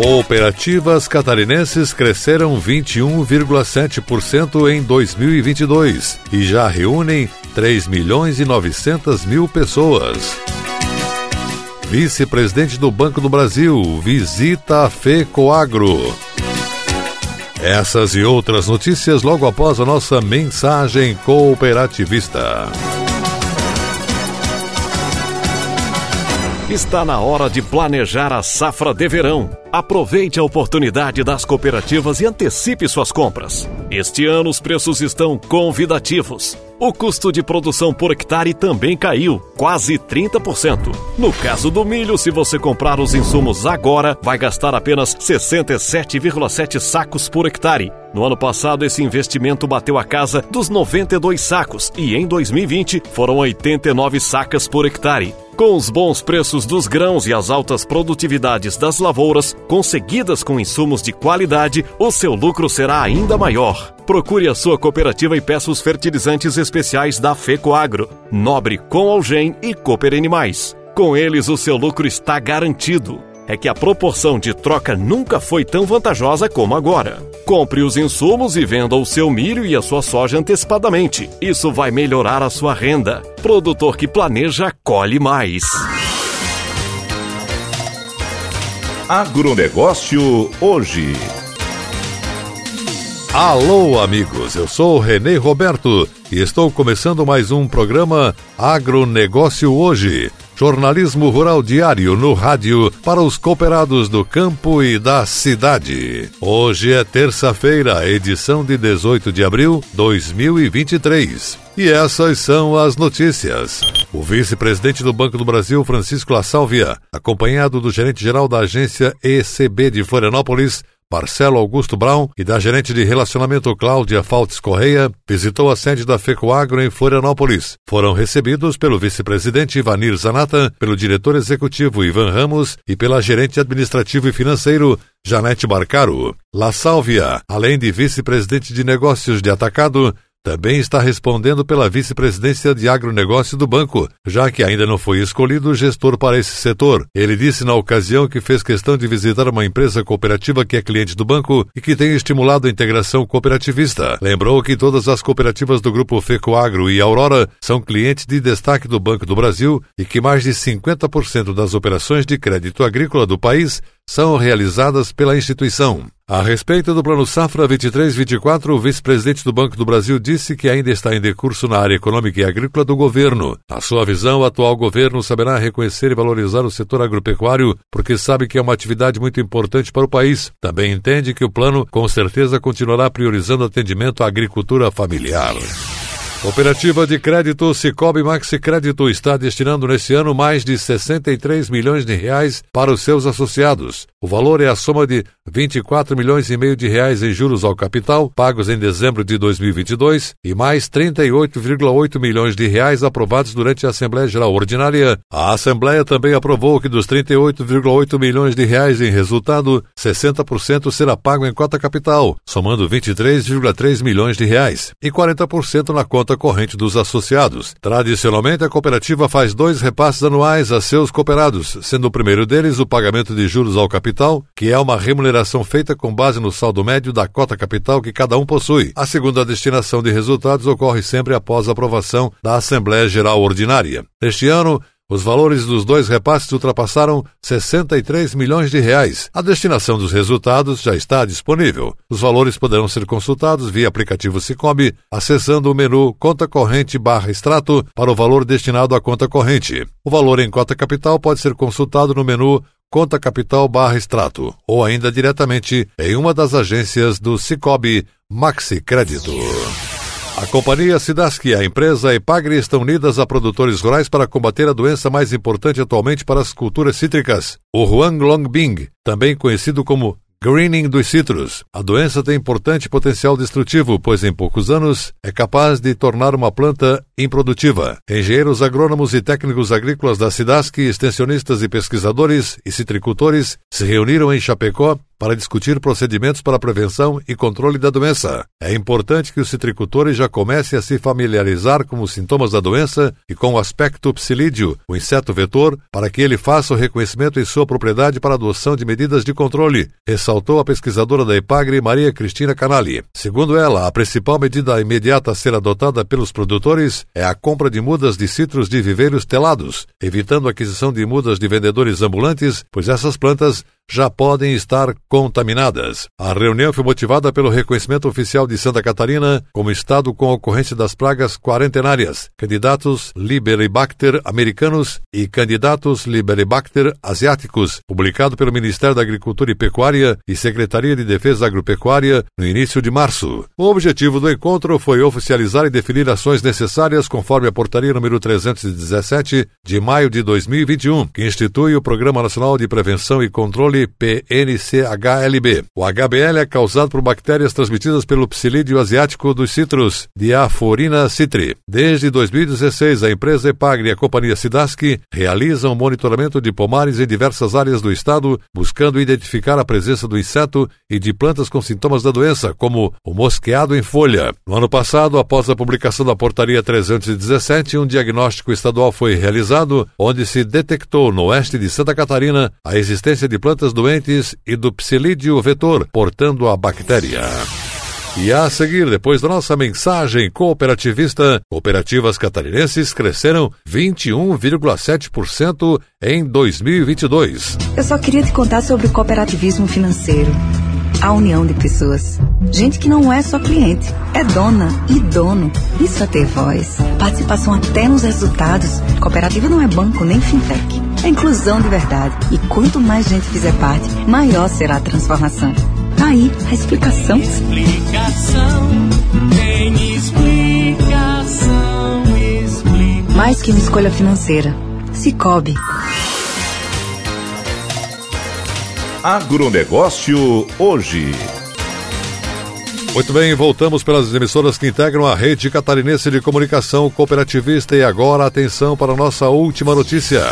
Cooperativas catarinenses cresceram 21,7% em 2022 e já reúnem 3 milhões e 900 mil pessoas. Vice-presidente do Banco do Brasil visita a FECOAGRO. Essas e outras notícias logo após a nossa mensagem cooperativista. Está na hora de planejar a safra de verão. Aproveite a oportunidade das cooperativas e antecipe suas compras. Este ano os preços estão convidativos. O custo de produção por hectare também caiu, quase 30%. No caso do milho, se você comprar os insumos agora, vai gastar apenas 67,7 sacos por hectare. No ano passado, esse investimento bateu a casa dos 92 sacos e em 2020 foram 89 sacas por hectare. Com os bons preços dos grãos e as altas produtividades das lavouras, conseguidas com insumos de qualidade, o seu lucro será ainda maior. Procure a sua cooperativa e peça os fertilizantes especiais da FECOAGRO, Nobre com Algem e Cooper Animais. Com eles, o seu lucro está garantido é que a proporção de troca nunca foi tão vantajosa como agora. Compre os insumos e venda o seu milho e a sua soja antecipadamente. Isso vai melhorar a sua renda. Produtor que planeja, colhe mais. Agronegócio hoje. Alô, amigos, eu sou Renê Roberto e estou começando mais um programa Agronegócio Hoje. Jornalismo Rural Diário no rádio para os cooperados do campo e da cidade. Hoje é terça-feira, edição de 18 de abril de 2023. E essas são as notícias. O vice-presidente do Banco do Brasil, Francisco La Sálvia, acompanhado do gerente-geral da agência ECB de Florianópolis, Marcelo Augusto Brown e da gerente de relacionamento Cláudia Faltes Correia, visitou a sede da FECOAGRO em Florianópolis. Foram recebidos pelo vice-presidente Ivanir Zanata, pelo diretor executivo Ivan Ramos e pela gerente administrativo e financeiro Janete Barcaro. La Sálvia, além de vice-presidente de negócios de atacado, também está respondendo pela vice-presidência de agronegócio do banco, já que ainda não foi escolhido gestor para esse setor. Ele disse na ocasião que fez questão de visitar uma empresa cooperativa que é cliente do banco e que tem estimulado a integração cooperativista. Lembrou que todas as cooperativas do grupo Fecoagro e Aurora são clientes de destaque do Banco do Brasil e que mais de 50% das operações de crédito agrícola do país são realizadas pela instituição. A respeito do Plano Safra 23-24, o vice-presidente do Banco do Brasil disse que ainda está em decurso na área econômica e agrícola do governo. Na sua visão, o atual governo saberá reconhecer e valorizar o setor agropecuário porque sabe que é uma atividade muito importante para o país. Também entende que o plano, com certeza, continuará priorizando atendimento à agricultura familiar. Cooperativa de Crédito Cicobi Maxi Crédito está destinando nesse ano mais de 63 milhões de reais para os seus associados. O valor é a soma de 24 milhões e meio de reais em juros ao capital, pagos em dezembro de 2022, e mais 38,8 milhões de reais aprovados durante a Assembleia Geral Ordinária. A Assembleia também aprovou que dos 38,8 milhões de reais em resultado, 60% será pago em cota capital, somando 23,3 milhões de reais, e 40% na conta conta corrente dos associados. Tradicionalmente, a cooperativa faz dois repasses anuais a seus cooperados, sendo o primeiro deles o pagamento de juros ao capital, que é uma remuneração feita com base no saldo médio da cota capital que cada um possui. A segunda destinação de resultados ocorre sempre após a aprovação da Assembleia Geral Ordinária. Este ano, Os valores dos dois repasses ultrapassaram 63 milhões de reais. A destinação dos resultados já está disponível. Os valores poderão ser consultados via aplicativo Cicobi, acessando o menu Conta Corrente barra Extrato para o valor destinado à conta corrente. O valor em cota capital pode ser consultado no menu Conta Capital barra Extrato ou ainda diretamente em uma das agências do Cicobi Maxi Crédito. A companhia Sidask e a empresa Epagri estão unidas a produtores rurais para combater a doença mais importante atualmente para as culturas cítricas, o Huanglongbing, também conhecido como Greening dos citros. A doença tem importante potencial destrutivo, pois em poucos anos é capaz de tornar uma planta improdutiva. Engenheiros agrônomos e técnicos agrícolas da Sidask, extensionistas e pesquisadores e citricultores se reuniram em Chapecó para discutir procedimentos para prevenção e controle da doença. É importante que os citricultores já comecem a se familiarizar com os sintomas da doença e com o aspecto psilídeo, o inseto vetor, para que ele faça o reconhecimento em sua propriedade para adoção de medidas de controle, ressaltou a pesquisadora da Epagre, Maria Cristina Canali. Segundo ela, a principal medida imediata a ser adotada pelos produtores é a compra de mudas de citros de viveiros telados, evitando a aquisição de mudas de vendedores ambulantes, pois essas plantas já podem estar contaminadas. A reunião foi motivada pelo reconhecimento oficial de Santa Catarina como estado com ocorrência das pragas quarentenárias, candidatos Liberibacter americanos e candidatos Liberibacter asiáticos, publicado pelo Ministério da Agricultura e Pecuária e Secretaria de Defesa Agropecuária no início de março. O objetivo do encontro foi oficializar e definir ações necessárias conforme a portaria número 317 de maio de 2021, que institui o Programa Nacional de Prevenção e Controle PNCHLB. O HBL é causado por bactérias transmitidas pelo psilídeo asiático dos citros, Diaphorina citri. Desde 2016, a empresa Epagre e a companhia Sidask realizam monitoramento de pomares em diversas áreas do estado, buscando identificar a presença do inseto e de plantas com sintomas da doença, como o mosqueado em folha. No ano passado, após a publicação da portaria 317, um diagnóstico estadual foi realizado, onde se detectou no oeste de Santa Catarina a existência de plantas doentes e do psilídeo vetor, portando a bactéria. E a seguir, depois da nossa mensagem cooperativista, cooperativas catarinenses cresceram 21,7% em 2022. Eu só queria te contar sobre o cooperativismo financeiro. A união de pessoas. Gente que não é só cliente, é dona e dono. Isso é ter voz. Participação até nos resultados. Cooperativa não é banco nem fintech. É inclusão de verdade. E quanto mais gente fizer parte, maior será a transformação. Tá aí a explicação. Explicação, tem explicação, explicação. Mais que uma escolha financeira. Cicobi. Agronegócio hoje. Muito bem, voltamos pelas emissoras que integram a rede catarinense de comunicação cooperativista e agora atenção para a nossa última notícia.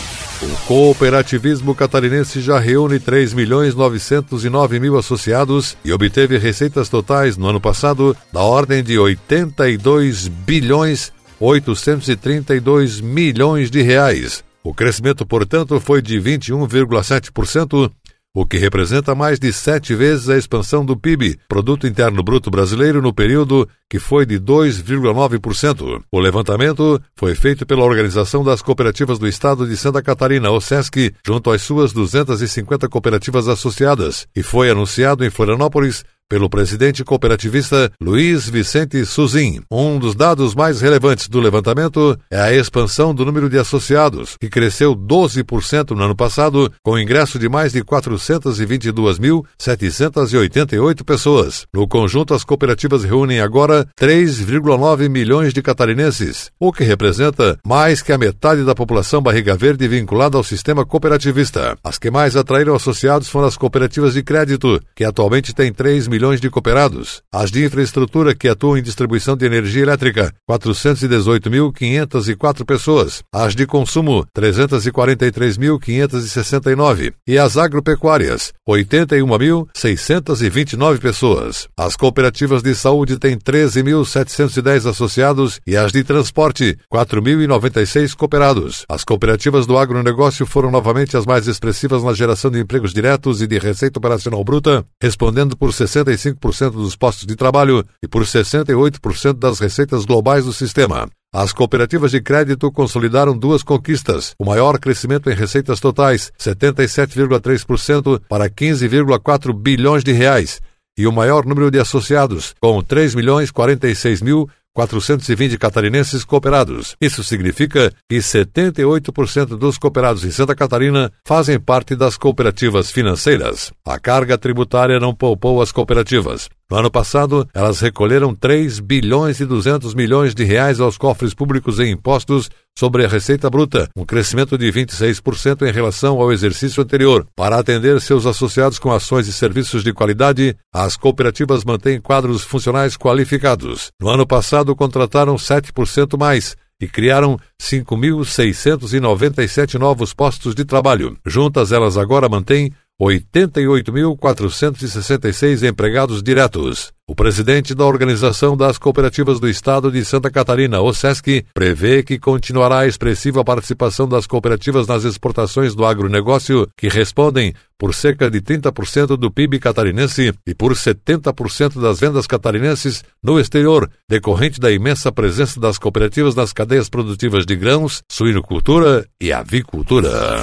O cooperativismo catarinense já reúne 3 milhões 909 mil associados e obteve receitas totais no ano passado da ordem de 82 bilhões 832 milhões de reais. O crescimento, portanto, foi de 21,7% o que representa mais de sete vezes a expansão do PIB, Produto Interno Bruto Brasileiro, no período que foi de 2,9%. O levantamento foi feito pela Organização das Cooperativas do Estado de Santa Catarina, OSESC, junto às suas 250 cooperativas associadas, e foi anunciado em Florianópolis pelo presidente cooperativista Luiz Vicente Suzin. Um dos dados mais relevantes do levantamento é a expansão do número de associados, que cresceu 12% no ano passado, com ingresso de mais de 422.788 pessoas. No conjunto, as cooperativas reúnem agora 3,9 milhões de catarinenses, o que representa mais que a metade da população barriga verde vinculada ao sistema cooperativista. As que mais atraíram associados foram as cooperativas de crédito, que atualmente têm 3 milhões milhões de cooperados. As de infraestrutura que atuam em distribuição de energia elétrica, 418.504 pessoas. As de consumo, 343.569. E as agropecuárias, 81.629 pessoas. As cooperativas de saúde têm 13.710 associados e as de transporte, 4.096 cooperados. As cooperativas do agronegócio foram novamente as mais expressivas na geração de empregos diretos e de receita operacional bruta, respondendo por 65% dos postos de trabalho e por 68% das receitas globais do sistema. As cooperativas de crédito consolidaram duas conquistas: o maior crescimento em receitas totais, 77,3% para 15,4 bilhões de reais, e o maior número de associados, com 3 milhões 46 mil 420 catarinenses cooperados. Isso significa que 78% dos cooperados em Santa Catarina fazem parte das cooperativas financeiras. A carga tributária não poupou as cooperativas. No ano passado, elas recolheram 3 bilhões e 200 milhões de reais aos cofres públicos em impostos sobre a receita bruta, um crescimento de 26% em relação ao exercício anterior. Para atender seus associados com ações e serviços de qualidade, as cooperativas mantêm quadros funcionais qualificados. No ano passado, contrataram 7% mais e criaram 5.697 novos postos de trabalho. Juntas, elas agora mantêm 88.466 empregados diretos. O presidente da Organização das Cooperativas do Estado de Santa Catarina, OSESC, prevê que continuará a expressiva participação das cooperativas nas exportações do agronegócio, que respondem por cerca de 30% do PIB catarinense e por 70% das vendas catarinenses no exterior, decorrente da imensa presença das cooperativas nas cadeias produtivas de grãos, suinocultura e avicultura.